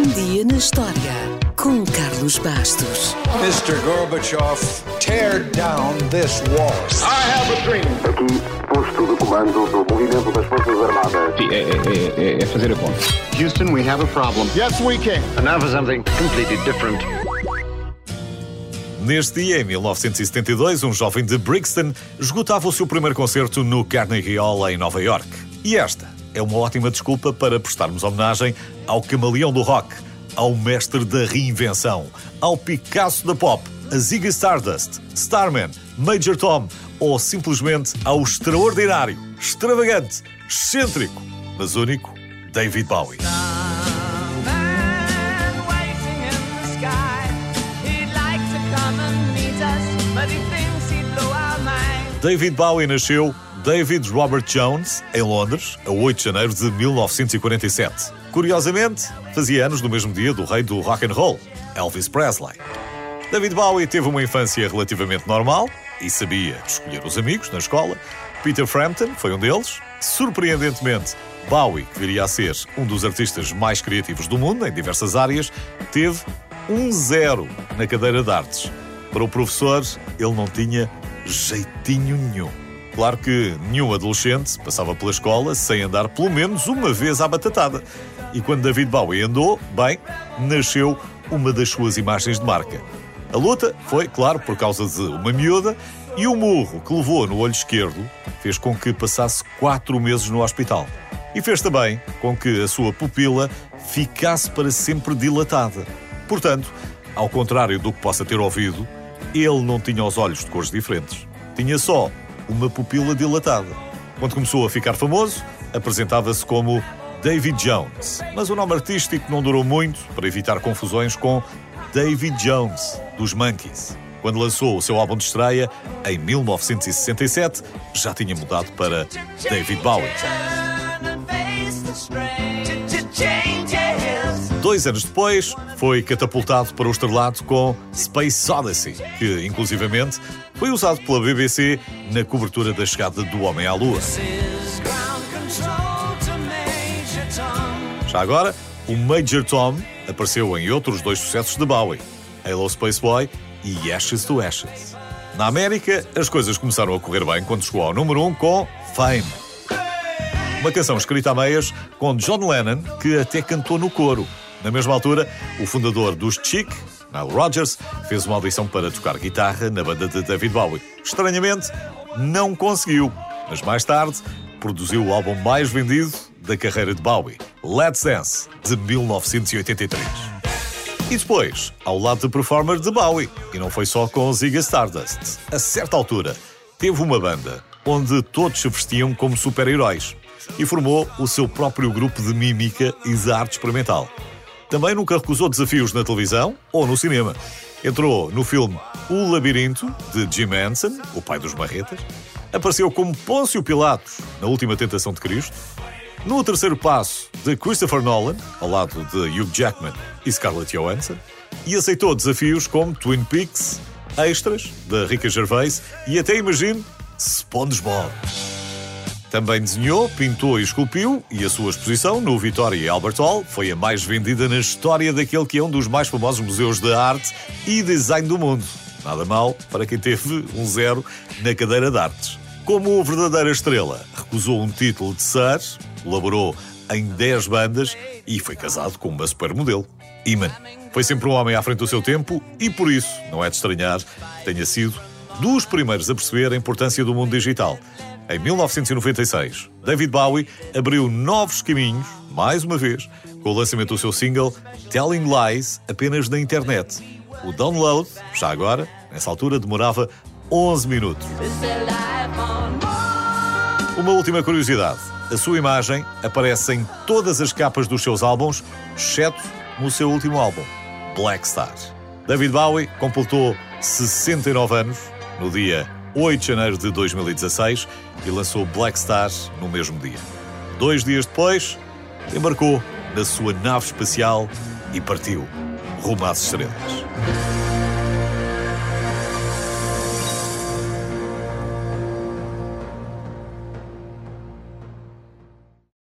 Um dia na história com Carlos Bastos. Mr. Gorbachev, tear down this wall. I have a dream. Aqui, posto de comando do movimento das Forças Armadas. Sim, é, é, é, é fazer a conta. Houston, we have a problem. Yes, we can. And now for something completely different. Neste dia, em 1972, um jovem de Brixton esgotava o seu primeiro concerto no Carnegie Hall, em Nova York. E esta é uma ótima desculpa para prestarmos homenagem ao camaleão do rock, ao mestre da reinvenção, ao Picasso da pop, a Ziggy Stardust, Starman, Major Tom ou simplesmente ao extraordinário, extravagante, excêntrico, mas único David Bowie. David Bowie nasceu David Robert Jones, em Londres, a 8 de janeiro de 1947. Curiosamente, fazia anos no mesmo dia do rei do rock and roll, Elvis Presley. David Bowie teve uma infância relativamente normal e sabia escolher os amigos na escola. Peter Frampton foi um deles. Surpreendentemente, Bowie, que viria a ser um dos artistas mais criativos do mundo em diversas áreas, teve um zero na cadeira de artes. Para o professor, ele não tinha jeitinho nenhum. Claro que nenhum adolescente passava pela escola sem andar pelo menos uma vez à batatada. E quando David Bowie andou, bem, nasceu uma das suas imagens de marca. A luta foi, claro, por causa de uma miúda e o murro que levou no olho esquerdo fez com que passasse quatro meses no hospital. E fez também com que a sua pupila ficasse para sempre dilatada. Portanto, ao contrário do que possa ter ouvido, ele não tinha os olhos de cores diferentes. Tinha só uma pupila dilatada. Quando começou a ficar famoso, apresentava-se como David Jones. Mas o nome artístico não durou muito para evitar confusões com David Jones, dos Monkees. Quando lançou o seu álbum de estreia, em 1967, já tinha mudado para David Bowie. Dois anos depois, foi catapultado para o estrelato com Space Odyssey, que, inclusivamente, foi usado pela BBC na cobertura da chegada do homem à Lua. Já agora, o Major Tom apareceu em outros dois sucessos de Bowie, Hello Space Boy e Ashes to Ashes. Na América, as coisas começaram a correr bem quando chegou ao número 1 um com Fame. Uma canção escrita a meias com John Lennon, que até cantou no coro. Na mesma altura, o fundador dos Chic, Nile Rodgers, fez uma audição para tocar guitarra na banda de David Bowie. Estranhamente, não conseguiu, mas mais tarde produziu o álbum mais vendido da carreira de Bowie, Let's Dance, de 1983. E depois, ao lado de performer de Bowie, e não foi só com Ziggy Stardust. A certa altura, teve uma banda onde todos se vestiam como super-heróis e formou o seu próprio grupo de mímica e de arte experimental. Também nunca recusou desafios na televisão ou no cinema. Entrou no filme O Labirinto, de Jim Henson, o pai dos marretas. Apareceu como Pôncio Pilatos na Última Tentação de Cristo. No terceiro passo, de Christopher Nolan, ao lado de Hugh Jackman e Scarlett Johansson. E aceitou desafios como Twin Peaks, Extras, da Rica Gervais e até, imagine, SpongeBob. Também desenhou, pintou e esculpiu, e a sua exposição no Victoria Albert Hall foi a mais vendida na história daquele que é um dos mais famosos museus de arte e design do mundo. Nada mal para quem teve um zero na cadeira de artes. Como verdadeira estrela, recusou um título de Sir, colaborou em 10 bandas e foi casado com uma supermodelo, Iman. Foi sempre um homem à frente do seu tempo e por isso não é de estranhar que tenha sido dos primeiros a perceber a importância do mundo digital. Em 1996, David Bowie abriu novos caminhos, mais uma vez, com o lançamento do seu single Telling Lies apenas na internet. O download, já agora, nessa altura, demorava 11 minutos. Uma última curiosidade: a sua imagem aparece em todas as capas dos seus álbuns, exceto no seu último álbum, Black Star. David Bowie completou 69 anos no dia 8 de janeiro de 2016 e lançou Black Star no mesmo dia. Dois dias depois, embarcou na sua nave espacial e partiu rumo às estrelas.